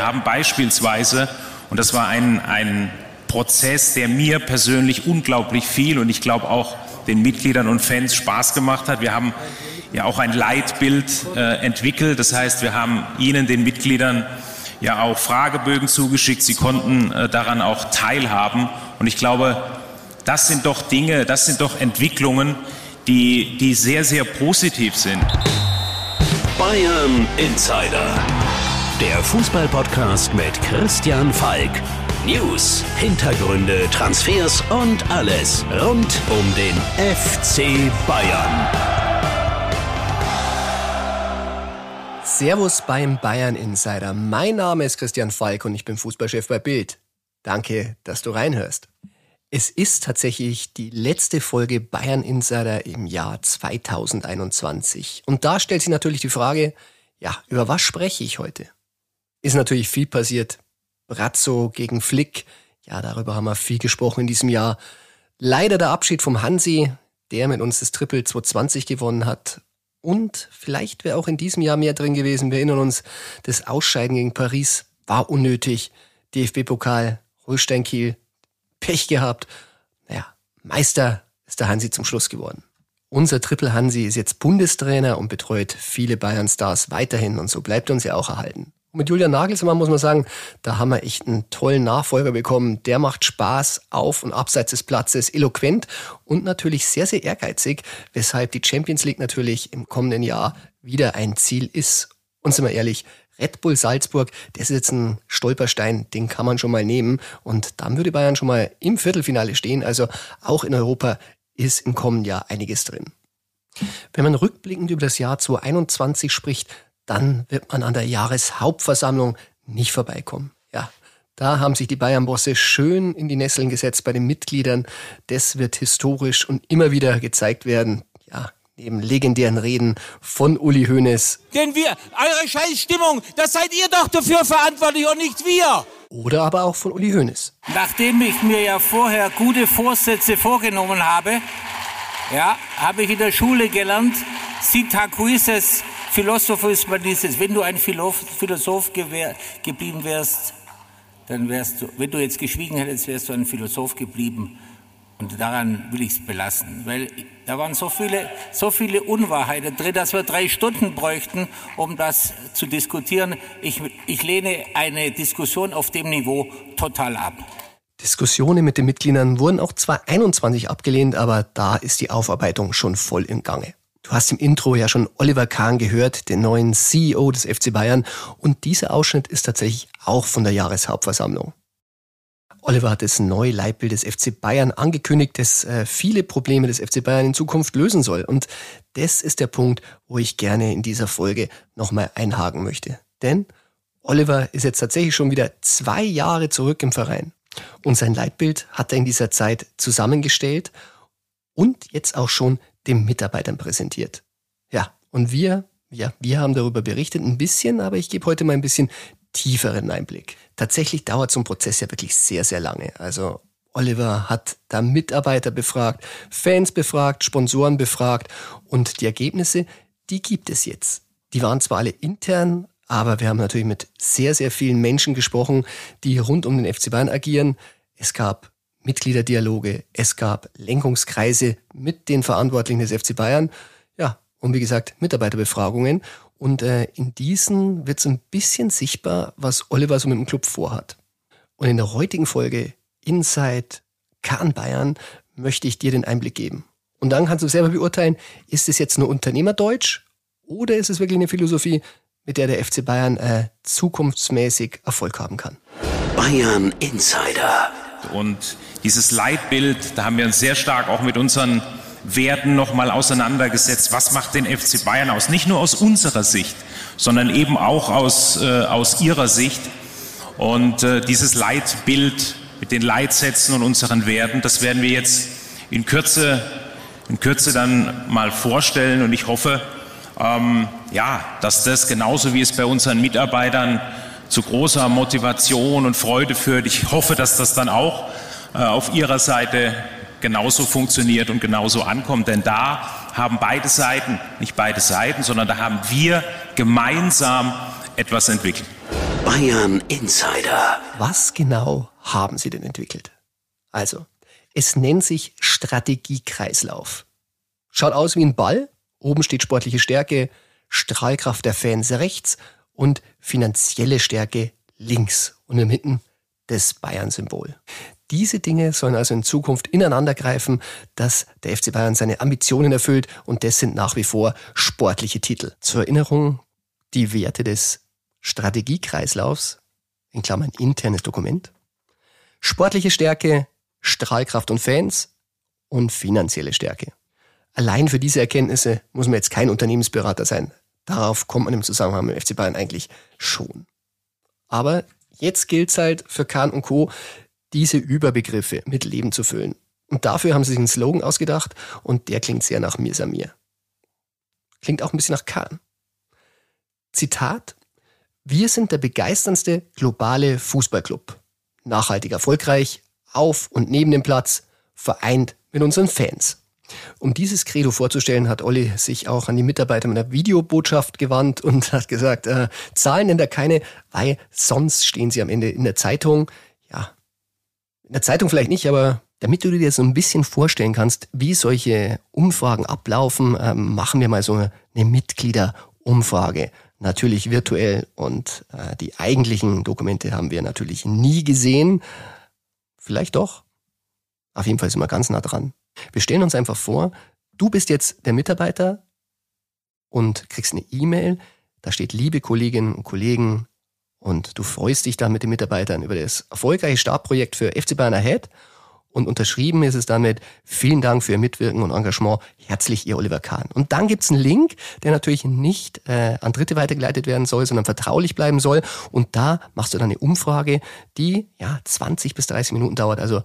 Wir haben beispielsweise, und das war ein, ein Prozess, der mir persönlich unglaublich viel und ich glaube auch den Mitgliedern und Fans Spaß gemacht hat. Wir haben ja auch ein Leitbild äh, entwickelt. Das heißt, wir haben Ihnen, den Mitgliedern, ja auch Fragebögen zugeschickt. Sie konnten äh, daran auch teilhaben. Und ich glaube, das sind doch Dinge, das sind doch Entwicklungen, die, die sehr, sehr positiv sind. Bayern Insider. Der Fußballpodcast mit Christian Falk. News, Hintergründe, Transfers und alles rund um den FC Bayern. Servus beim Bayern Insider. Mein Name ist Christian Falk und ich bin Fußballchef bei Bild. Danke, dass du reinhörst. Es ist tatsächlich die letzte Folge Bayern Insider im Jahr 2021. Und da stellt sich natürlich die Frage, ja, über was spreche ich heute? Ist natürlich viel passiert. Brazzo gegen Flick, ja, darüber haben wir viel gesprochen in diesem Jahr. Leider der Abschied vom Hansi, der mit uns das Triple 220 gewonnen hat. Und vielleicht wäre auch in diesem Jahr mehr drin gewesen. Wir erinnern uns, das Ausscheiden gegen Paris war unnötig. DFB-Pokal, Holstein Kiel, Pech gehabt. Naja, Meister ist der Hansi zum Schluss geworden. Unser Triple Hansi ist jetzt Bundestrainer und betreut viele Bayern-Stars weiterhin und so bleibt uns ja auch erhalten. Und mit Julian Nagelsmann muss man sagen, da haben wir echt einen tollen Nachfolger bekommen. Der macht Spaß auf und abseits des Platzes, eloquent und natürlich sehr, sehr ehrgeizig, weshalb die Champions League natürlich im kommenden Jahr wieder ein Ziel ist. Und sind wir ehrlich, Red Bull Salzburg, das ist jetzt ein Stolperstein, den kann man schon mal nehmen. Und dann würde Bayern schon mal im Viertelfinale stehen. Also auch in Europa ist im kommenden Jahr einiges drin. Wenn man rückblickend über das Jahr 2021 spricht, dann wird man an der Jahreshauptversammlung nicht vorbeikommen. Ja, da haben sich die Bayern-Bosse schön in die Nesseln gesetzt bei den Mitgliedern. Das wird historisch und immer wieder gezeigt werden. Ja, neben legendären Reden von Uli Hoeneß. Denn wir, eure Scheißstimmung, das seid ihr doch dafür verantwortlich und nicht wir. Oder aber auch von Uli Hoeneß. Nachdem ich mir ja vorher gute Vorsätze vorgenommen habe, ja, habe ich in der Schule gelernt, Sitakuises Philosophes man dieses, wenn du ein Philosoph geblieben wärst, dann wärst du, wenn du jetzt geschwiegen hättest, wärst du ein Philosoph geblieben. Und daran will ich es belassen, weil da waren so viele, so viele Unwahrheiten drin, dass wir drei Stunden bräuchten, um das zu diskutieren. Ich, ich lehne eine Diskussion auf dem Niveau total ab. Diskussionen mit den Mitgliedern wurden auch zwar 21 abgelehnt, aber da ist die Aufarbeitung schon voll im Gange. Du hast im Intro ja schon Oliver Kahn gehört, den neuen CEO des FC Bayern, und dieser Ausschnitt ist tatsächlich auch von der Jahreshauptversammlung. Oliver hat das neue Leitbild des FC Bayern angekündigt, das äh, viele Probleme des FC Bayern in Zukunft lösen soll. Und das ist der Punkt, wo ich gerne in dieser Folge nochmal einhaken möchte. Denn Oliver ist jetzt tatsächlich schon wieder zwei Jahre zurück im Verein. Und sein Leitbild hat er in dieser Zeit zusammengestellt und jetzt auch schon den Mitarbeitern präsentiert. Ja, und wir, ja, wir haben darüber berichtet ein bisschen, aber ich gebe heute mal ein bisschen tieferen Einblick. Tatsächlich dauert so ein Prozess ja wirklich sehr, sehr lange. Also Oliver hat da Mitarbeiter befragt, Fans befragt, Sponsoren befragt und die Ergebnisse, die gibt es jetzt. Die waren zwar alle intern, aber wir haben natürlich mit sehr, sehr vielen Menschen gesprochen, die rund um den FC Bayern agieren. Es gab Mitgliederdialoge, es gab Lenkungskreise mit den Verantwortlichen des FC Bayern. Ja, und wie gesagt, Mitarbeiterbefragungen. Und äh, in diesen wird so ein bisschen sichtbar, was Oliver so mit dem Club vorhat. Und in der heutigen Folge Inside Kahn Bayern möchte ich dir den Einblick geben. Und dann kannst du selber beurteilen, ist es jetzt nur Unternehmerdeutsch oder ist es wirklich eine Philosophie, mit der der FC Bayern äh, zukunftsmäßig Erfolg haben kann. Bayern Insider. Und dieses Leitbild, da haben wir uns sehr stark auch mit unseren Werten nochmal auseinandergesetzt. Was macht den FC Bayern aus? Nicht nur aus unserer Sicht, sondern eben auch aus, äh, aus ihrer Sicht. Und äh, dieses Leitbild mit den Leitsätzen und unseren Werten, das werden wir jetzt in Kürze, in Kürze dann mal vorstellen. Und ich hoffe, ähm, ja, dass das genauso wie es bei unseren Mitarbeitern zu großer Motivation und Freude führt. Ich hoffe, dass das dann auch äh, auf Ihrer Seite genauso funktioniert und genauso ankommt. Denn da haben beide Seiten, nicht beide Seiten, sondern da haben wir gemeinsam etwas entwickelt. Bayern Insider. Was genau haben sie denn entwickelt? Also, es nennt sich Strategiekreislauf. Schaut aus wie ein Ball. Oben steht sportliche Stärke, Strahlkraft der Fans rechts und finanzielle Stärke links. Und in der Mitte das Bayern-Symbol. Diese Dinge sollen also in Zukunft ineinander greifen, dass der FC Bayern seine Ambitionen erfüllt und das sind nach wie vor sportliche Titel. Zur Erinnerung, die Werte des Strategiekreislaufs, in Klammern internes Dokument, sportliche Stärke, Strahlkraft und Fans und finanzielle Stärke. Allein für diese Erkenntnisse muss man jetzt kein Unternehmensberater sein. Darauf kommt man im Zusammenhang mit FC Bayern eigentlich schon. Aber jetzt gilt es halt für Kahn und Co., diese Überbegriffe mit Leben zu füllen. Und dafür haben sie sich einen Slogan ausgedacht und der klingt sehr nach Mir Samir. Klingt auch ein bisschen nach Kahn. Zitat: Wir sind der begeisterndste globale Fußballclub. Nachhaltig erfolgreich, auf und neben dem Platz, vereint mit unseren Fans. Um dieses Credo vorzustellen, hat Olli sich auch an die Mitarbeiter mit einer Videobotschaft gewandt und hat gesagt, äh, Zahlen nennt er keine, weil sonst stehen sie am Ende in der Zeitung. Ja, in der Zeitung vielleicht nicht, aber damit du dir so ein bisschen vorstellen kannst, wie solche Umfragen ablaufen, ähm, machen wir mal so eine Mitgliederumfrage. Natürlich virtuell und äh, die eigentlichen Dokumente haben wir natürlich nie gesehen. Vielleicht doch. Auf jeden Fall sind wir ganz nah dran. Wir stellen uns einfach vor, du bist jetzt der Mitarbeiter und kriegst eine E-Mail, da steht liebe Kolleginnen und Kollegen und du freust dich da mit den Mitarbeitern über das erfolgreiche Startprojekt für FC Bayern Ahead und unterschrieben ist es damit, vielen Dank für Ihr Mitwirken und Engagement, herzlich Ihr Oliver Kahn. Und dann gibt's einen Link, der natürlich nicht äh, an Dritte weitergeleitet werden soll, sondern vertraulich bleiben soll. Und da machst du dann eine Umfrage, die ja 20 bis 30 Minuten dauert. Also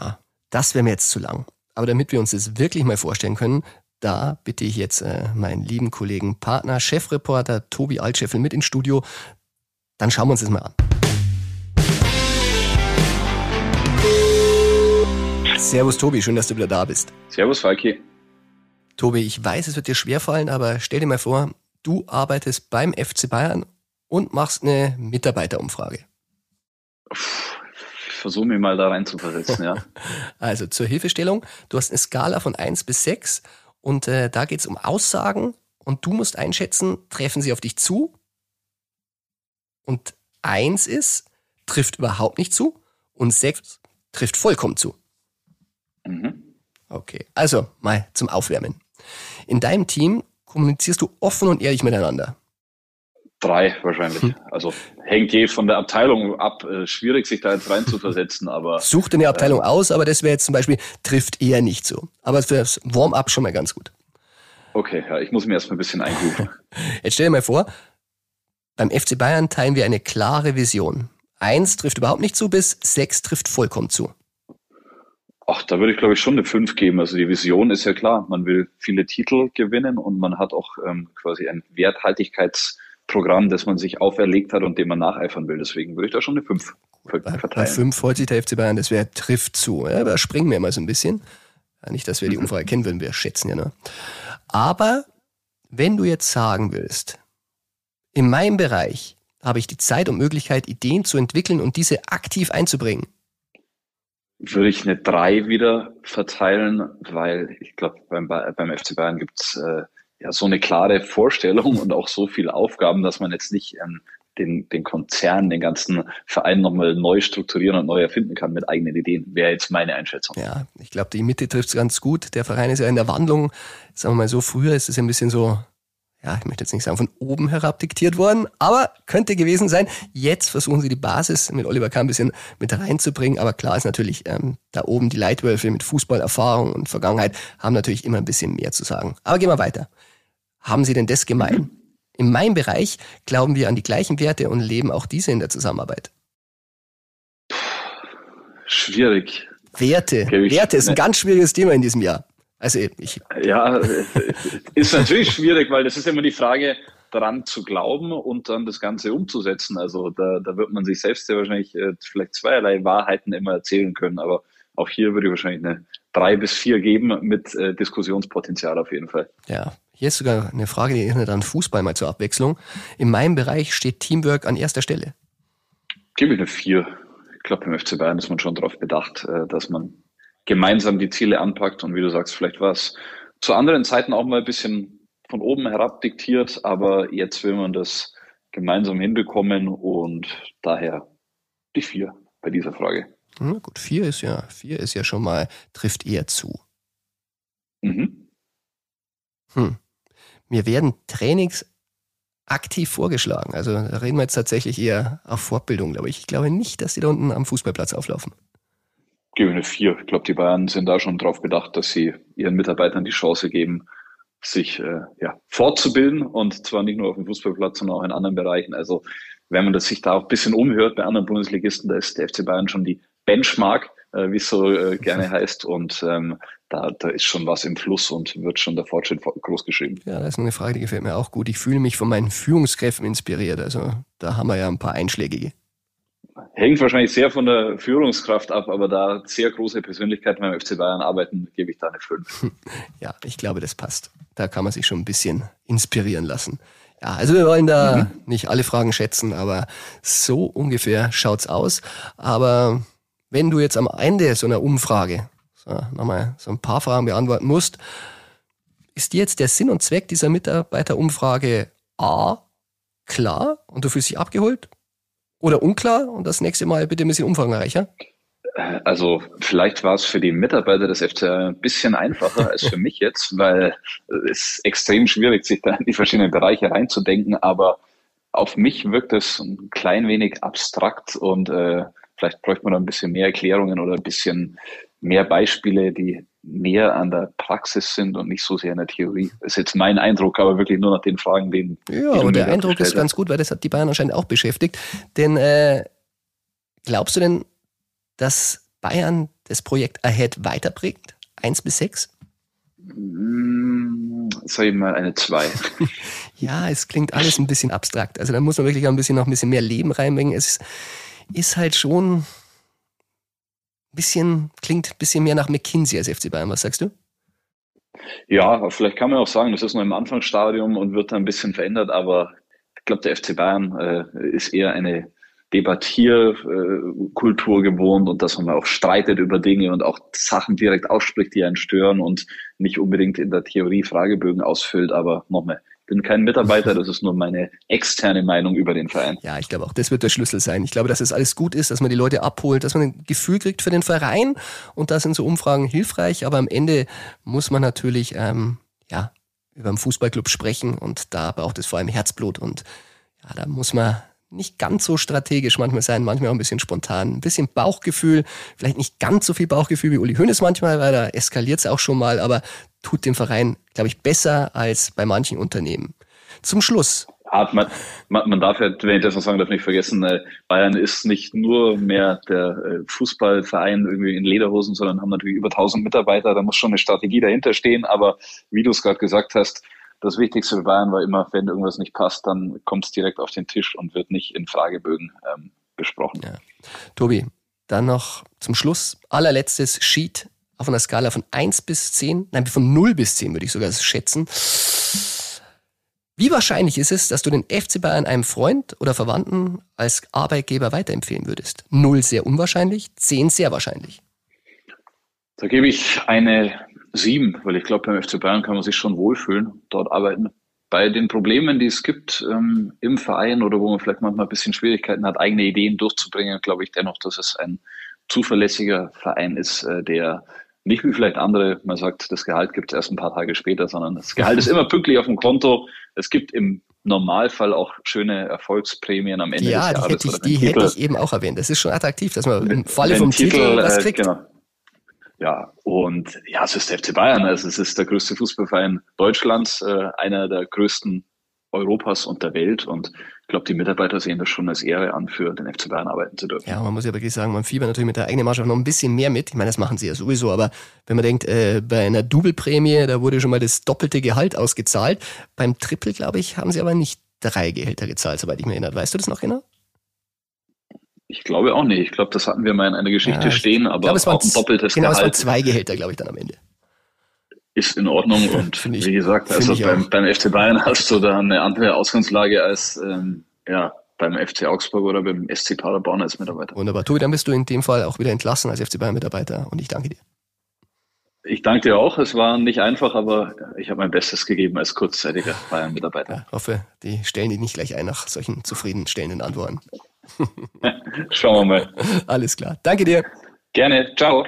ja, das wäre mir jetzt zu lang. Aber damit wir uns das wirklich mal vorstellen können, da bitte ich jetzt äh, meinen lieben Kollegen, Partner, Chefreporter Tobi Altscheffel mit ins Studio. Dann schauen wir uns das mal an. Servus Tobi, schön, dass du wieder da bist. Servus Falki. Tobi, ich weiß, es wird dir schwerfallen, aber stell dir mal vor, du arbeitest beim FC Bayern und machst eine Mitarbeiterumfrage. Ich versuche mich mal da rein zu versetzen, ja. also zur Hilfestellung, du hast eine Skala von 1 bis 6 und äh, da geht es um Aussagen und du musst einschätzen, treffen sie auf dich zu? Und 1 ist, trifft überhaupt nicht zu und 6 trifft vollkommen zu. Mhm. Okay, also mal zum Aufwärmen. In deinem Team kommunizierst du offen und ehrlich miteinander. Drei wahrscheinlich. Hm. Also hängt je von der Abteilung ab. Äh, schwierig, sich da jetzt rein zu versetzen, aber. Such dir eine Abteilung äh, aus, aber das wäre jetzt zum Beispiel, trifft eher nicht so. Aber für das Warm-up schon mal ganz gut. Okay, ja, ich muss mir erstmal ein bisschen einrufen. Jetzt stell dir mal vor, beim FC Bayern teilen wir eine klare Vision. Eins trifft überhaupt nicht zu, bis sechs trifft vollkommen zu. Ach, da würde ich glaube ich schon eine 5 geben. Also die Vision ist ja klar, man will viele Titel gewinnen und man hat auch ähm, quasi ein Werthaltigkeitsprogramm, das man sich auferlegt hat und dem man nacheifern will. Deswegen würde ich da schon eine 5 verteilen. Bei 5 freut sich der FC Bayern, das wäre trifft zu. Ja, aber springen wir mal so ein bisschen. Nicht, dass wir die mhm. Umfrage kennen würden, wir schätzen ja nur. Aber wenn du jetzt sagen willst, in meinem Bereich habe ich die Zeit und Möglichkeit, Ideen zu entwickeln und diese aktiv einzubringen, würde ich eine 3 wieder verteilen, weil ich glaube, beim, beim FC Bayern gibt's äh, ja so eine klare Vorstellung und auch so viele Aufgaben, dass man jetzt nicht ähm, den, den Konzern, den ganzen Verein nochmal neu strukturieren und neu erfinden kann mit eigenen Ideen, wäre jetzt meine Einschätzung. Ja, ich glaube, die Mitte trifft es ganz gut. Der Verein ist ja in der Wandlung. Sagen wir mal so, früher ist es ein bisschen so ja, ich möchte jetzt nicht sagen, von oben herab diktiert worden, aber könnte gewesen sein. Jetzt versuchen sie die Basis mit Oliver Kahn ein bisschen mit reinzubringen, aber klar ist natürlich, ähm, da oben die Leitwölfe mit Fußballerfahrung und Vergangenheit haben natürlich immer ein bisschen mehr zu sagen. Aber gehen wir weiter. Haben sie denn das gemein? Mhm. In meinem Bereich glauben wir an die gleichen Werte und leben auch diese in der Zusammenarbeit. Schwierig. Werte. Werte ist ein ganz schwieriges Thema in diesem Jahr. Also ich. Ja, ist natürlich schwierig, weil das ist immer die Frage, daran zu glauben und dann das Ganze umzusetzen. Also da, da wird man sich selbst ja wahrscheinlich äh, vielleicht zweierlei Wahrheiten immer erzählen können, aber auch hier würde ich wahrscheinlich eine drei bis vier geben mit äh, Diskussionspotenzial auf jeden Fall. Ja, hier ist sogar eine Frage, die erinnert an Fußball mal zur Abwechslung. In meinem Bereich steht Teamwork an erster Stelle. Gebe ich eine vier. Ich glaube, beim FC Bayern ist man schon darauf bedacht, äh, dass man gemeinsam die Ziele anpackt und wie du sagst, vielleicht war es zu anderen Zeiten auch mal ein bisschen von oben herab diktiert, aber jetzt will man das gemeinsam hinbekommen und daher die vier bei dieser Frage. Hm, gut, vier ist ja, vier ist ja schon mal, trifft eher zu. Mhm. Hm. Mir werden Trainings aktiv vorgeschlagen. Also da reden wir jetzt tatsächlich eher auf Fortbildung, glaube ich. Ich glaube nicht, dass die da unten am Fußballplatz auflaufen. Gebe eine vier. Ich glaube, die Bayern sind da schon darauf bedacht, dass sie ihren Mitarbeitern die Chance geben, sich äh, ja, fortzubilden und zwar nicht nur auf dem Fußballplatz, sondern auch in anderen Bereichen. Also wenn man das sich da auch ein bisschen umhört bei anderen Bundesligisten, da ist der FC Bayern schon die Benchmark, äh, wie es so äh, gerne heißt. Und ähm, da, da ist schon was im Fluss und wird schon der Fortschritt groß geschrieben. Ja, das ist eine Frage, die gefällt mir auch gut. Ich fühle mich von meinen Führungskräften inspiriert. Also da haben wir ja ein paar einschlägige. Hängt wahrscheinlich sehr von der Führungskraft ab, aber da sehr große Persönlichkeiten beim FC Bayern arbeiten, gebe ich da eine 5. Ja, ich glaube, das passt. Da kann man sich schon ein bisschen inspirieren lassen. Ja, also wir wollen da mhm. nicht alle Fragen schätzen, aber so ungefähr schaut's aus. Aber wenn du jetzt am Ende so einer Umfrage so, nochmal so ein paar Fragen beantworten musst, ist dir jetzt der Sinn und Zweck dieser Mitarbeiterumfrage A klar und du fühlst dich abgeholt? Oder unklar und das nächste Mal bitte ein bisschen umfangreicher? Also vielleicht war es für die Mitarbeiter des FCA ein bisschen einfacher als für mich jetzt, weil es extrem schwierig, sich da in die verschiedenen Bereiche reinzudenken. Aber auf mich wirkt es ein klein wenig abstrakt und äh, vielleicht bräuchte man da ein bisschen mehr Erklärungen oder ein bisschen mehr Beispiele, die näher an der Praxis sind und nicht so sehr in der Theorie. Das ist jetzt mein Eindruck, aber wirklich nur nach den Fragen, den. Ja, aber der Eindruck ist ganz gut, weil das hat die Bayern anscheinend auch beschäftigt. Denn äh, glaubst du denn, dass Bayern das Projekt Ahead weiterprägt? Eins bis sechs? Mm, sag ich mal eine zwei. ja, es klingt alles ein bisschen abstrakt. Also da muss man wirklich ein bisschen noch ein bisschen mehr Leben reinbringen. Es ist halt schon bisschen, klingt ein bisschen mehr nach McKinsey als FC Bayern. Was sagst du? Ja, vielleicht kann man auch sagen, das ist noch im Anfangsstadium und wird dann ein bisschen verändert, aber ich glaube, der FC Bayern äh, ist eher eine Debattierkultur gewohnt und dass man auch streitet über Dinge und auch Sachen direkt ausspricht, die einen stören und nicht unbedingt in der Theorie Fragebögen ausfüllt, aber nochmal, bin kein Mitarbeiter, das ist nur meine externe Meinung über den Verein. Ja, ich glaube auch, das wird der Schlüssel sein. Ich glaube, dass es alles gut ist, dass man die Leute abholt, dass man ein Gefühl kriegt für den Verein. Und da sind so Umfragen hilfreich, aber am Ende muss man natürlich ähm, ja, über einen Fußballclub sprechen. Und da braucht es vor allem Herzblut. Und ja, da muss man nicht ganz so strategisch manchmal sein, manchmal auch ein bisschen spontan, ein bisschen Bauchgefühl, vielleicht nicht ganz so viel Bauchgefühl wie Uli Hoeneß manchmal, weil da eskaliert es auch schon mal, aber tut dem Verein, glaube ich, besser als bei manchen Unternehmen. Zum Schluss. Hat man, man, man darf ja, wenn ich das noch sagen darf, nicht vergessen, äh, Bayern ist nicht nur mehr der äh, Fußballverein irgendwie in Lederhosen, sondern haben natürlich über 1000 Mitarbeiter, da muss schon eine Strategie dahinter stehen, aber wie du es gerade gesagt hast, das Wichtigste für Bayern war immer, wenn irgendwas nicht passt, dann kommt es direkt auf den Tisch und wird nicht in Fragebögen ähm, besprochen. Ja. Tobi, dann noch zum Schluss allerletztes Sheet auf einer Skala von 1 bis 10, nein, von 0 bis 10 würde ich sogar schätzen. Wie wahrscheinlich ist es, dass du den FC Bayern einem Freund oder Verwandten als Arbeitgeber weiterempfehlen würdest? 0 sehr unwahrscheinlich, 10 sehr wahrscheinlich. Da gebe ich eine 7, weil ich glaube, beim FC Bayern kann man sich schon wohlfühlen, dort arbeiten. Bei den Problemen, die es gibt ähm, im Verein oder wo man vielleicht manchmal ein bisschen Schwierigkeiten hat, eigene Ideen durchzubringen, glaube ich dennoch, dass es ein zuverlässiger Verein ist, äh, der nicht wie vielleicht andere, man sagt, das Gehalt gibt es erst ein paar Tage später, sondern das Gehalt ist immer pünktlich auf dem Konto. Es gibt im Normalfall auch schöne Erfolgsprämien am Ende ja, des Jahres. Ja, die, hätte ich, die hätte ich eben auch erwähnt. Das ist schon attraktiv, dass man im Falle vom Titel, Titel was äh, kriegt. Äh, genau. Ja, und ja, es ist der FC Bayern. Also es ist der größte Fußballverein Deutschlands, äh, einer der größten Europas und der Welt. Und ich glaube, die Mitarbeiter sehen das schon als Ehre an, für den FC Bayern arbeiten zu dürfen. Ja, man muss ja wirklich sagen, man fiebert natürlich mit der eigenen Mannschaft noch ein bisschen mehr mit. Ich meine, das machen sie ja sowieso, aber wenn man denkt, äh, bei einer Double-Prämie, da wurde schon mal das doppelte Gehalt ausgezahlt. Beim Triple, glaube ich, haben sie aber nicht drei Gehälter gezahlt, soweit ich mich erinnere. Weißt du das noch genau? Ich glaube auch nicht. Ich glaube, das hatten wir mal in einer Geschichte ja, stehen, aber glaube, auch ein doppeltes genau, Gehalt. Genau, es waren zwei Gehälter, glaube ich, dann am Ende. Ist in Ordnung und ich, wie gesagt, also beim, beim FC Bayern hast du da eine andere Ausgangslage als ähm, ja, beim FC Augsburg oder beim SC Paderborn als Mitarbeiter. Wunderbar. Tobi, dann bist du in dem Fall auch wieder entlassen als FC Bayern Mitarbeiter und ich danke dir. Ich danke dir auch. Es war nicht einfach, aber ich habe mein Bestes gegeben als kurzzeitiger Bayern-Mitarbeiter. Ja, hoffe, die stellen die nicht gleich ein nach solchen zufriedenstellenden Antworten. Schauen wir mal. Alles klar. Danke dir. Gerne. Ciao.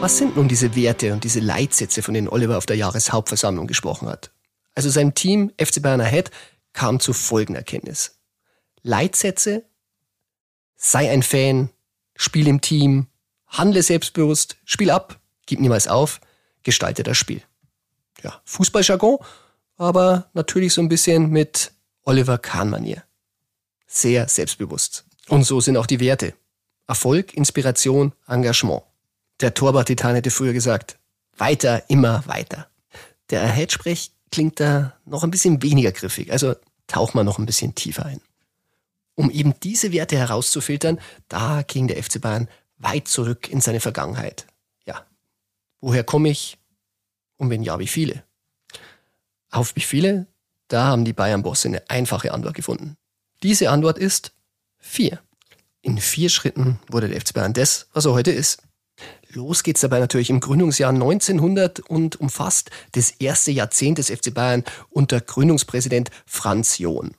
Was sind nun diese Werte und diese Leitsätze, von denen Oliver auf der Jahreshauptversammlung gesprochen hat? Also sein Team FC Bayern Ahead kam zu folgender Erkenntnis. Leitsätze sei ein Fan, spiel im Team, handle selbstbewusst, spiel ab, gib niemals auf, gestalte das Spiel. Ja, Fußballjargon, aber natürlich so ein bisschen mit Oliver Kahn-Manier. Sehr selbstbewusst. Und so sind auch die Werte. Erfolg, Inspiration, Engagement. Der Torwart-Titan hätte früher gesagt, weiter, immer weiter. Der Ahead-Sprech klingt da noch ein bisschen weniger griffig, also tauch mal noch ein bisschen tiefer ein. Um eben diese Werte herauszufiltern, da ging der FC Bayern weit zurück in seine Vergangenheit. Ja, woher komme ich? Und wenn ja, wie viele? Auf wie viele? Da haben die Bayern-Bosse eine einfache Antwort gefunden. Diese Antwort ist vier. In vier Schritten wurde der FC Bayern das, was er heute ist. Los geht's dabei natürlich im Gründungsjahr 1900 und umfasst das erste Jahrzehnt des FC Bayern unter Gründungspräsident Franz John.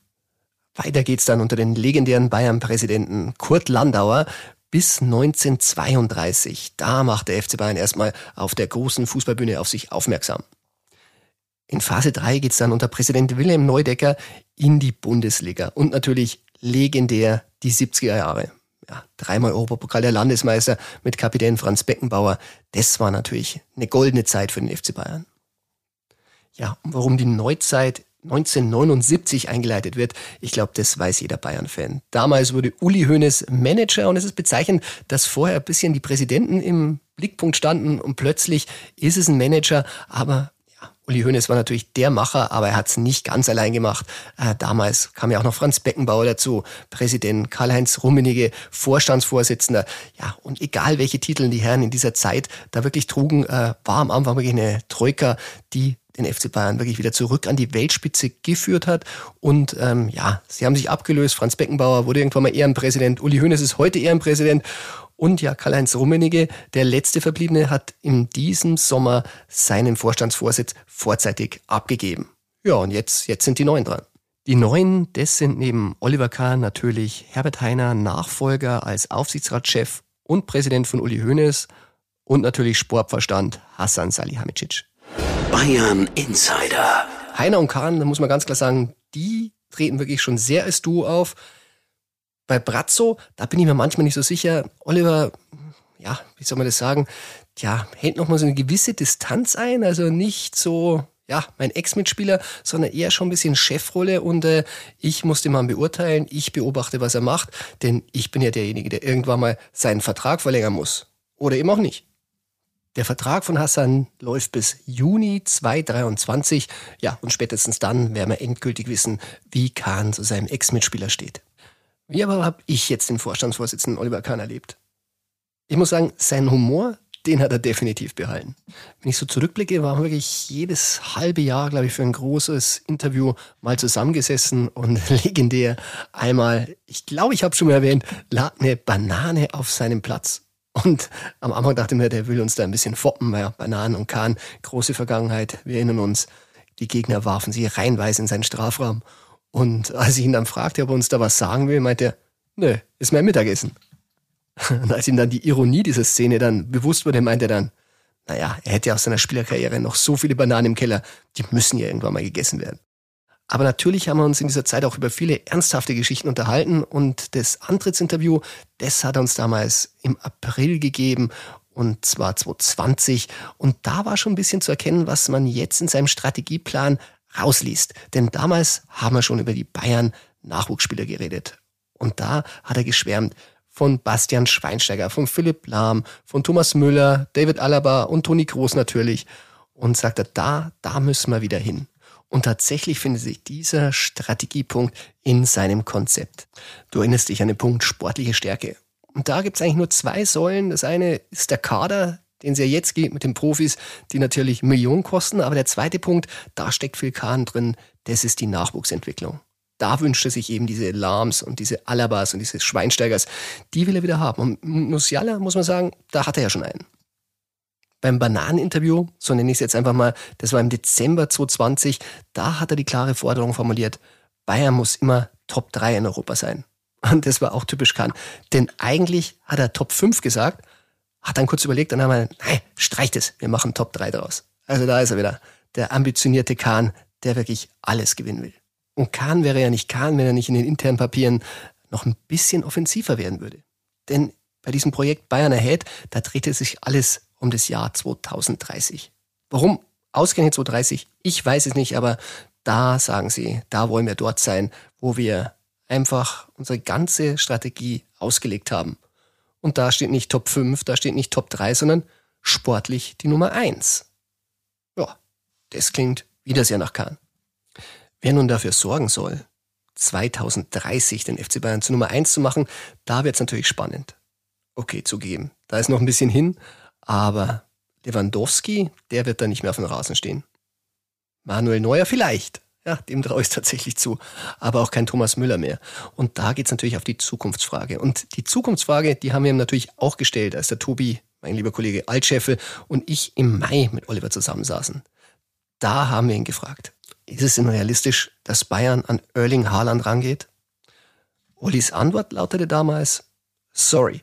Weiter geht's dann unter den legendären Bayern-Präsidenten Kurt Landauer bis 1932. Da macht der FC Bayern erstmal auf der großen Fußballbühne auf sich aufmerksam. In Phase 3 geht's dann unter Präsident Wilhelm Neudecker in die Bundesliga und natürlich legendär die 70er Jahre ja, dreimal Europapokal der Landesmeister mit Kapitän Franz Beckenbauer. Das war natürlich eine goldene Zeit für den FC Bayern. Ja, und warum die Neuzeit 1979 eingeleitet wird, ich glaube, das weiß jeder Bayern-Fan. Damals wurde Uli Hoeneß Manager und es ist bezeichnend, dass vorher ein bisschen die Präsidenten im Blickpunkt standen und plötzlich ist es ein Manager, aber Uli Hoeneß war natürlich der Macher, aber er hat es nicht ganz allein gemacht. Äh, damals kam ja auch noch Franz Beckenbauer dazu, Präsident Karl-Heinz Rummenigge, Vorstandsvorsitzender. Ja, und egal welche Titel die Herren in dieser Zeit da wirklich trugen, äh, war am Anfang wirklich eine Troika, die den FC Bayern wirklich wieder zurück an die Weltspitze geführt hat. Und ähm, ja, sie haben sich abgelöst. Franz Beckenbauer wurde irgendwann mal Ehrenpräsident. Uli Hoeneß ist heute Ehrenpräsident. Und ja, Karl-Heinz Rummenigge, der letzte Verbliebene, hat in diesem Sommer seinen Vorstandsvorsitz vorzeitig abgegeben. Ja, und jetzt, jetzt sind die Neuen dran. Die Neuen, das sind neben Oliver Kahn natürlich Herbert Heiner, Nachfolger als Aufsichtsratschef und Präsident von Uli Hoeneß und natürlich Sportverstand Hassan Salihamidzic. Bayern Insider. Heiner und Kahn, da muss man ganz klar sagen, die treten wirklich schon sehr als Duo auf. Bei Brazzo, da bin ich mir manchmal nicht so sicher. Oliver, ja, wie soll man das sagen? Tja, hält noch mal so eine gewisse Distanz ein, also nicht so, ja, mein Ex-Mitspieler, sondern eher schon ein bisschen Chefrolle und äh, ich muss den Mann beurteilen, ich beobachte, was er macht, denn ich bin ja derjenige, der irgendwann mal seinen Vertrag verlängern muss. Oder eben auch nicht. Der Vertrag von Hassan läuft bis Juni 2023. Ja, und spätestens dann werden wir endgültig wissen, wie Kahn zu seinem Ex-Mitspieler steht. Wie aber habe ich jetzt den Vorstandsvorsitzenden Oliver Kahn erlebt? Ich muss sagen, seinen Humor, den hat er definitiv behalten. Wenn ich so zurückblicke, waren wir wirklich jedes halbe Jahr, glaube ich, für ein großes Interview mal zusammengesessen und legendär einmal, ich glaube, ich habe schon mal erwähnt, lag eine Banane auf seinem Platz. Und am Anfang dachte mir, der will uns da ein bisschen foppen, weil Bananen und Kahn, große Vergangenheit, wir erinnern uns, die Gegner warfen sie reinweise in seinen Strafraum. Und als ich ihn dann fragte, ob er uns da was sagen will, meinte er, nö, ist mein Mittagessen. Und als ihm dann die Ironie dieser Szene dann bewusst wurde, meinte er dann, naja, er hätte aus seiner Spielerkarriere noch so viele Bananen im Keller, die müssen ja irgendwann mal gegessen werden. Aber natürlich haben wir uns in dieser Zeit auch über viele ernsthafte Geschichten unterhalten und das Antrittsinterview, das hat er uns damals im April gegeben und zwar 2020 und da war schon ein bisschen zu erkennen, was man jetzt in seinem Strategieplan rausliest. Denn damals haben wir schon über die Bayern Nachwuchsspieler geredet. Und da hat er geschwärmt von Bastian Schweinsteiger, von Philipp Lahm, von Thomas Müller, David Alaba und Toni Groß natürlich. Und sagte, da, da müssen wir wieder hin. Und tatsächlich findet sich dieser Strategiepunkt in seinem Konzept. Du erinnerst dich an den Punkt sportliche Stärke. Und da gibt es eigentlich nur zwei Säulen. Das eine ist der Kader, den es ja jetzt geht mit den Profis, die natürlich Millionen kosten. Aber der zweite Punkt, da steckt viel Kahn drin, das ist die Nachwuchsentwicklung. Da wünscht er sich eben diese Lahms und diese Alabas und diese Schweinsteigers. Die will er wieder haben. Und Musiala, muss man sagen, da hat er ja schon einen. Beim Bananeninterview, so nenne ich es jetzt einfach mal, das war im Dezember 2020, da hat er die klare Forderung formuliert, Bayern muss immer Top 3 in Europa sein. Und das war auch typisch Kahn. Denn eigentlich hat er Top 5 gesagt, hat dann kurz überlegt und dann haben wir, nein, streicht es, wir machen Top 3 daraus. Also da ist er wieder, der ambitionierte Kahn, der wirklich alles gewinnen will. Und Kahn wäre ja nicht Kahn, wenn er nicht in den internen Papieren noch ein bisschen offensiver werden würde. Denn bei diesem Projekt Bayern Ahead, da drehte sich alles um das Jahr 2030. Warum ausgerechnet 2030? Ich weiß es nicht, aber da sagen sie, da wollen wir dort sein, wo wir einfach unsere ganze Strategie ausgelegt haben. Und da steht nicht Top 5, da steht nicht Top 3, sondern sportlich die Nummer 1. Ja, das klingt wieder sehr nach Kahn. Wer nun dafür sorgen soll, 2030 den FC Bayern zur Nummer 1 zu machen, da wird es natürlich spannend. Okay, zugeben, da ist noch ein bisschen hin, aber Lewandowski, der wird da nicht mehr auf dem Rasen stehen. Manuel Neuer vielleicht. Ja, dem traue ich tatsächlich zu. Aber auch kein Thomas Müller mehr. Und da geht es natürlich auf die Zukunftsfrage. Und die Zukunftsfrage, die haben wir ihm natürlich auch gestellt, als der Tobi, mein lieber Kollege Altscheffel und ich im Mai mit Oliver zusammensaßen. Da haben wir ihn gefragt. Ist es denn realistisch, dass Bayern an Erling Haaland rangeht? Ollis Antwort lautete damals, sorry,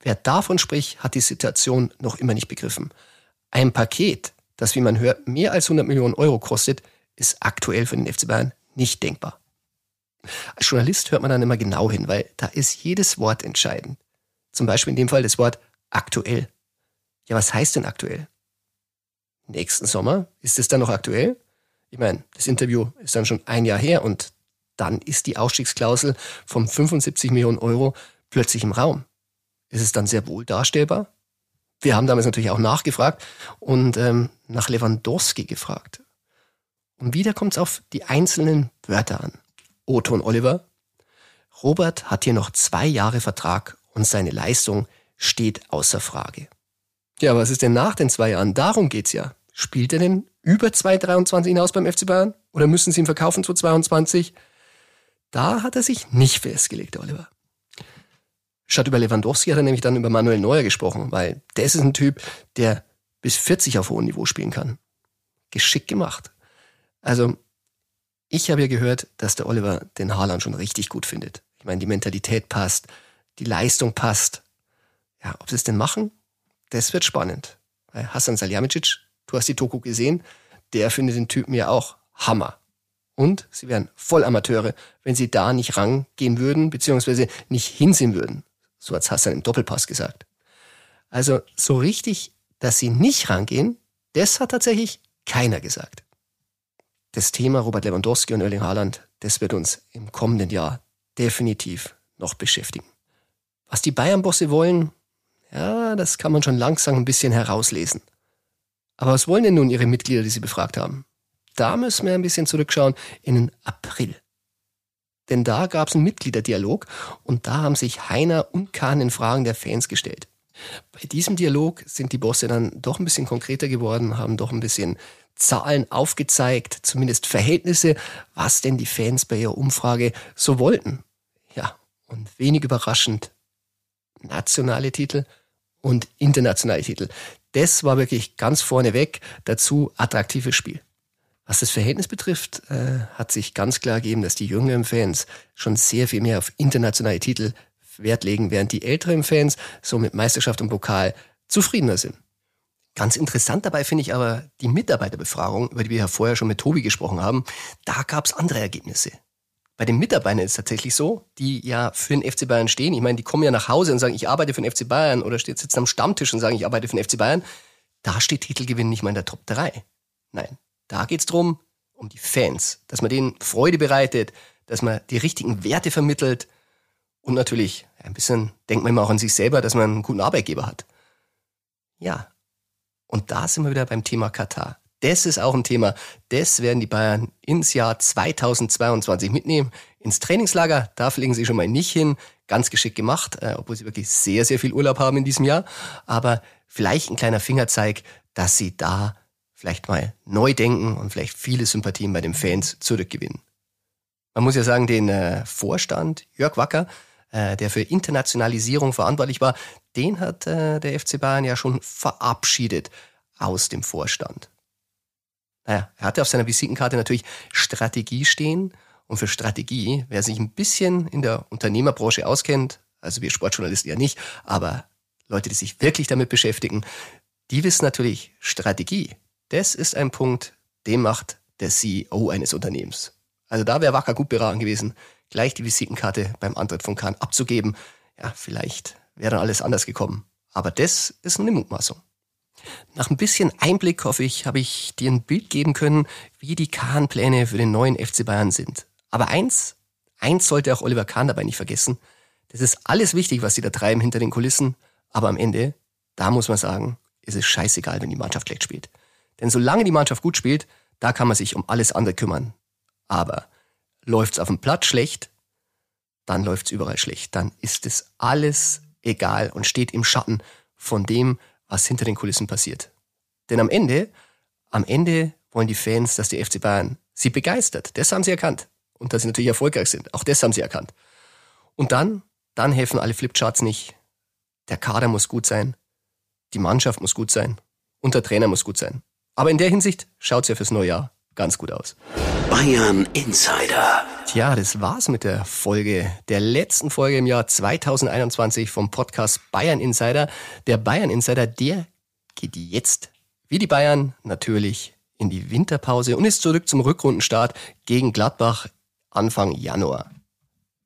wer davon spricht, hat die Situation noch immer nicht begriffen. Ein Paket, das, wie man hört, mehr als 100 Millionen Euro kostet, ist aktuell für den FC Bayern nicht denkbar. Als Journalist hört man dann immer genau hin, weil da ist jedes Wort entscheidend. Zum Beispiel in dem Fall das Wort aktuell. Ja, was heißt denn aktuell? Nächsten Sommer? Ist es dann noch aktuell? Ich meine, das Interview ist dann schon ein Jahr her und dann ist die Ausstiegsklausel von 75 Millionen Euro plötzlich im Raum. Ist es dann sehr wohl darstellbar? Wir haben damals natürlich auch nachgefragt und ähm, nach Lewandowski gefragt. Und wieder kommt es auf die einzelnen Wörter an. Otto und Oliver. Robert hat hier noch zwei Jahre Vertrag und seine Leistung steht außer Frage. Ja, was ist denn nach den zwei Jahren? Darum geht's ja. Spielt er denn über 2023 hinaus beim FC Bayern? Oder müssen sie ihn verkaufen zu 22? Da hat er sich nicht festgelegt, Oliver. Statt über Lewandowski hat er nämlich dann über Manuel Neuer gesprochen, weil das ist ein Typ, der bis 40 auf hohem Niveau spielen kann. Geschickt gemacht. Also, ich habe ja gehört, dass der Oliver den Haaland schon richtig gut findet. Ich meine, die Mentalität passt, die Leistung passt. Ja, ob sie es denn machen, das wird spannend. Weil Hassan Salihamidzic, du hast die Toku gesehen, der findet den Typen ja auch Hammer. Und sie wären Vollamateure, wenn sie da nicht rangehen würden, beziehungsweise nicht hinsehen würden. So hat Hassan im Doppelpass gesagt. Also so richtig, dass sie nicht rangehen, das hat tatsächlich keiner gesagt das Thema Robert Lewandowski und Erling Haaland, das wird uns im kommenden Jahr definitiv noch beschäftigen. Was die Bayern-Bosse wollen, ja, das kann man schon langsam ein bisschen herauslesen. Aber was wollen denn nun ihre Mitglieder, die sie befragt haben? Da müssen wir ein bisschen zurückschauen in den April. Denn da gab es einen Mitgliederdialog und da haben sich Heiner und Kahn in Fragen der Fans gestellt. Bei diesem Dialog sind die Bosse dann doch ein bisschen konkreter geworden, haben doch ein bisschen Zahlen aufgezeigt, zumindest Verhältnisse, was denn die Fans bei ihrer Umfrage so wollten. Ja, und wenig überraschend, nationale Titel und internationale Titel. Das war wirklich ganz vorneweg, dazu attraktives Spiel. Was das Verhältnis betrifft, äh, hat sich ganz klar gegeben, dass die jüngeren Fans schon sehr viel mehr auf internationale Titel Wert legen, während die älteren Fans so mit Meisterschaft und Pokal zufriedener sind. Ganz interessant dabei finde ich aber die Mitarbeiterbefragung, über die wir ja vorher schon mit Tobi gesprochen haben. Da gab es andere Ergebnisse. Bei den Mitarbeitern ist es tatsächlich so, die ja für den FC Bayern stehen. Ich meine, die kommen ja nach Hause und sagen, ich arbeite für den FC Bayern oder sitzen am Stammtisch und sagen, ich arbeite für den FC Bayern. Da steht Titelgewinn nicht mal in der Top 3. Nein, da geht es darum, um die Fans, dass man denen Freude bereitet, dass man die richtigen Werte vermittelt und natürlich ein bisschen denkt man immer auch an sich selber, dass man einen guten Arbeitgeber hat. Ja, und da sind wir wieder beim Thema Katar. Das ist auch ein Thema. Das werden die Bayern ins Jahr 2022 mitnehmen. Ins Trainingslager, da fliegen sie schon mal nicht hin. Ganz geschickt gemacht, äh, obwohl sie wirklich sehr, sehr viel Urlaub haben in diesem Jahr. Aber vielleicht ein kleiner Fingerzeig, dass sie da vielleicht mal neu denken und vielleicht viele Sympathien bei den Fans zurückgewinnen. Man muss ja sagen, den äh, Vorstand, Jörg Wacker, äh, der für Internationalisierung verantwortlich war, den hat äh, der FC Bayern ja schon verabschiedet aus dem Vorstand. Naja, er hatte auf seiner Visitenkarte natürlich Strategie stehen. Und für Strategie, wer sich ein bisschen in der Unternehmerbranche auskennt, also wir Sportjournalisten ja nicht, aber Leute, die sich wirklich damit beschäftigen, die wissen natürlich, Strategie, das ist ein Punkt, den macht der CEO eines Unternehmens. Also da wäre Wacker gut beraten gewesen, gleich die Visitenkarte beim Antritt von Kahn abzugeben. Ja, vielleicht wäre dann alles anders gekommen. Aber das ist nur eine Mutmaßung. Nach ein bisschen Einblick, hoffe ich, habe ich dir ein Bild geben können, wie die Kahn-Pläne für den neuen FC Bayern sind. Aber eins, eins sollte auch Oliver Kahn dabei nicht vergessen. Das ist alles wichtig, was sie da treiben hinter den Kulissen. Aber am Ende, da muss man sagen, ist es scheißegal, wenn die Mannschaft schlecht spielt. Denn solange die Mannschaft gut spielt, da kann man sich um alles andere kümmern. Aber läuft's auf dem Platz schlecht, dann läuft's überall schlecht. Dann ist es alles egal und steht im Schatten von dem, was hinter den Kulissen passiert. Denn am Ende, am Ende wollen die Fans, dass der FC Bayern sie begeistert. Das haben sie erkannt. Und dass sie natürlich erfolgreich sind. Auch das haben sie erkannt. Und dann, dann helfen alle Flipcharts nicht. Der Kader muss gut sein. Die Mannschaft muss gut sein. Und der Trainer muss gut sein. Aber in der Hinsicht schaut's ja fürs neue Jahr ganz gut aus. Bayern Insider. Tja, das war's mit der Folge, der letzten Folge im Jahr 2021 vom Podcast Bayern Insider. Der Bayern Insider, der geht jetzt, wie die Bayern, natürlich in die Winterpause und ist zurück zum Rückrundenstart gegen Gladbach Anfang Januar.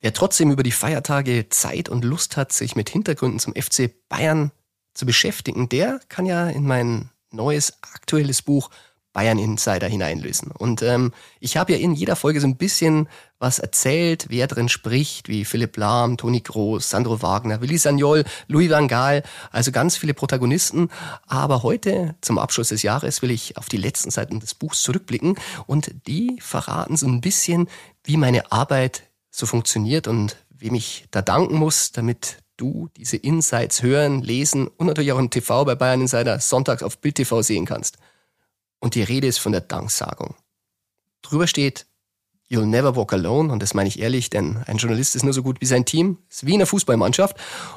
Wer trotzdem über die Feiertage Zeit und Lust hat, sich mit Hintergründen zum FC Bayern zu beschäftigen, der kann ja in mein neues aktuelles Buch Bayern Insider hineinlösen. Und ähm, ich habe ja in jeder Folge so ein bisschen was erzählt, wer drin spricht, wie Philipp Lahm, Toni Groß, Sandro Wagner, Willi Sagnol, Louis van Gaal, also ganz viele Protagonisten. Aber heute, zum Abschluss des Jahres, will ich auf die letzten Seiten des Buchs zurückblicken und die verraten so ein bisschen, wie meine Arbeit so funktioniert und wem ich da danken muss, damit du diese Insights hören, lesen und natürlich auch im TV bei Bayern Insider sonntags auf Bild TV sehen kannst. Und die Rede ist von der Danksagung. Drüber steht, You'll never walk alone, und das meine ich ehrlich, denn ein Journalist ist nur so gut wie sein Team, ist wie in einer Fußballmannschaft.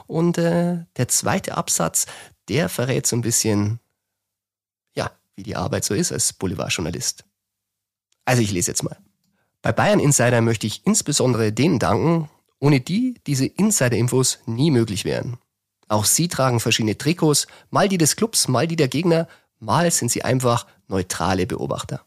Und äh, der zweite Absatz, der verrät so ein bisschen, ja, wie die Arbeit so ist als Boulevardjournalist. Also ich lese jetzt mal. Bei Bayern Insider möchte ich insbesondere denen danken, ohne die diese Insider-Infos nie möglich wären. Auch sie tragen verschiedene Trikots, mal die des Clubs, mal die der Gegner, mal sind sie einfach neutrale Beobachter.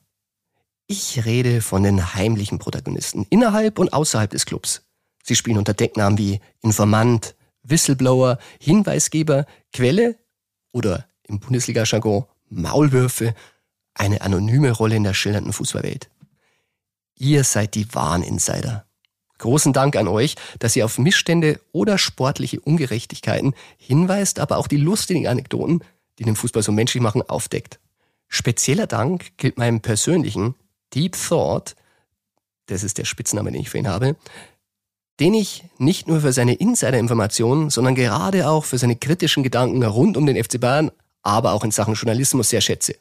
Ich rede von den heimlichen Protagonisten innerhalb und außerhalb des Clubs. Sie spielen unter Decknamen wie Informant, Whistleblower, Hinweisgeber, Quelle oder im Bundesliga-Jargon Maulwürfe eine anonyme Rolle in der schillernden Fußballwelt. Ihr seid die wahren Insider. Großen Dank an euch, dass ihr auf Missstände oder sportliche Ungerechtigkeiten hinweist, aber auch die lustigen Anekdoten, die den Fußball so menschlich machen, aufdeckt. Spezieller Dank gilt meinem persönlichen Deep Thought, das ist der Spitzname, den ich für ihn habe, den ich nicht nur für seine Insider-Informationen, sondern gerade auch für seine kritischen Gedanken rund um den FC Bayern, aber auch in Sachen Journalismus sehr schätze.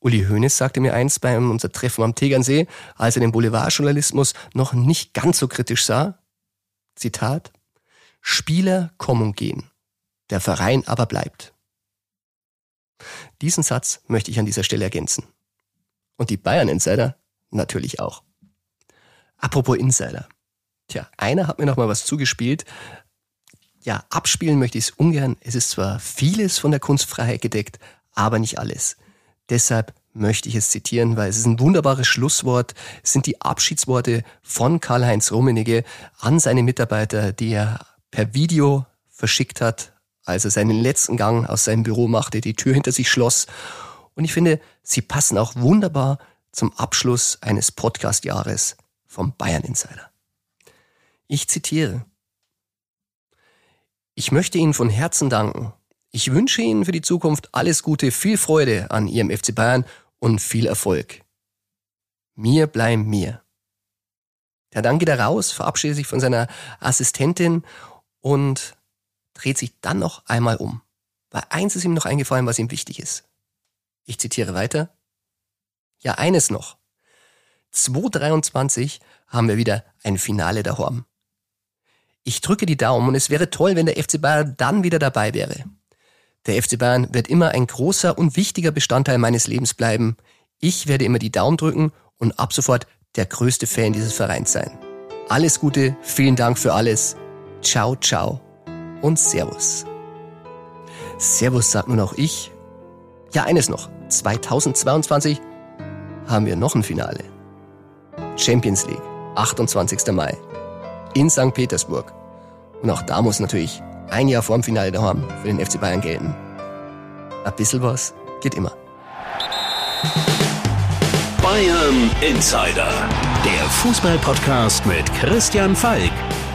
Uli Hoeneß sagte mir einst bei unser Treffen am Tegernsee, als er den Boulevardjournalismus noch nicht ganz so kritisch sah, Zitat, Spieler kommen und gehen, der Verein aber bleibt. Diesen Satz möchte ich an dieser Stelle ergänzen. Und die Bayern Insider natürlich auch. Apropos Insider. Tja, einer hat mir noch mal was zugespielt. Ja, abspielen möchte ich es ungern. Es ist zwar vieles von der Kunstfreiheit gedeckt, aber nicht alles. Deshalb möchte ich es zitieren, weil es ist ein wunderbares Schlusswort. Es sind die Abschiedsworte von Karl-Heinz Rummenigge an seine Mitarbeiter, die er per Video verschickt hat als er seinen letzten Gang aus seinem Büro machte, die Tür hinter sich schloss. Und ich finde, sie passen auch wunderbar zum Abschluss eines Podcast-Jahres vom Bayern Insider. Ich zitiere. Ich möchte Ihnen von Herzen danken. Ich wünsche Ihnen für die Zukunft alles Gute, viel Freude an Ihrem FC Bayern und viel Erfolg. Mir bleiben mir. Ja, dann geht er raus, verabschiedet sich von seiner Assistentin und dreht sich dann noch einmal um. Weil eins ist ihm noch eingefallen, was ihm wichtig ist. Ich zitiere weiter. Ja, eines noch. 2023 haben wir wieder ein Finale daheim. Ich drücke die Daumen und es wäre toll, wenn der FC Bayern dann wieder dabei wäre. Der FC Bayern wird immer ein großer und wichtiger Bestandteil meines Lebens bleiben. Ich werde immer die Daumen drücken und ab sofort der größte Fan dieses Vereins sein. Alles Gute, vielen Dank für alles. Ciao, ciao und Servus. Servus sagt nun auch ich. Ja, eines noch. 2022 haben wir noch ein Finale. Champions League, 28. Mai. In St. Petersburg. Und auch da muss natürlich ein Jahr vorm Finale daheim für den FC Bayern gelten. Ein bisschen was geht immer. Bayern Insider. Der Fußballpodcast mit Christian Falk.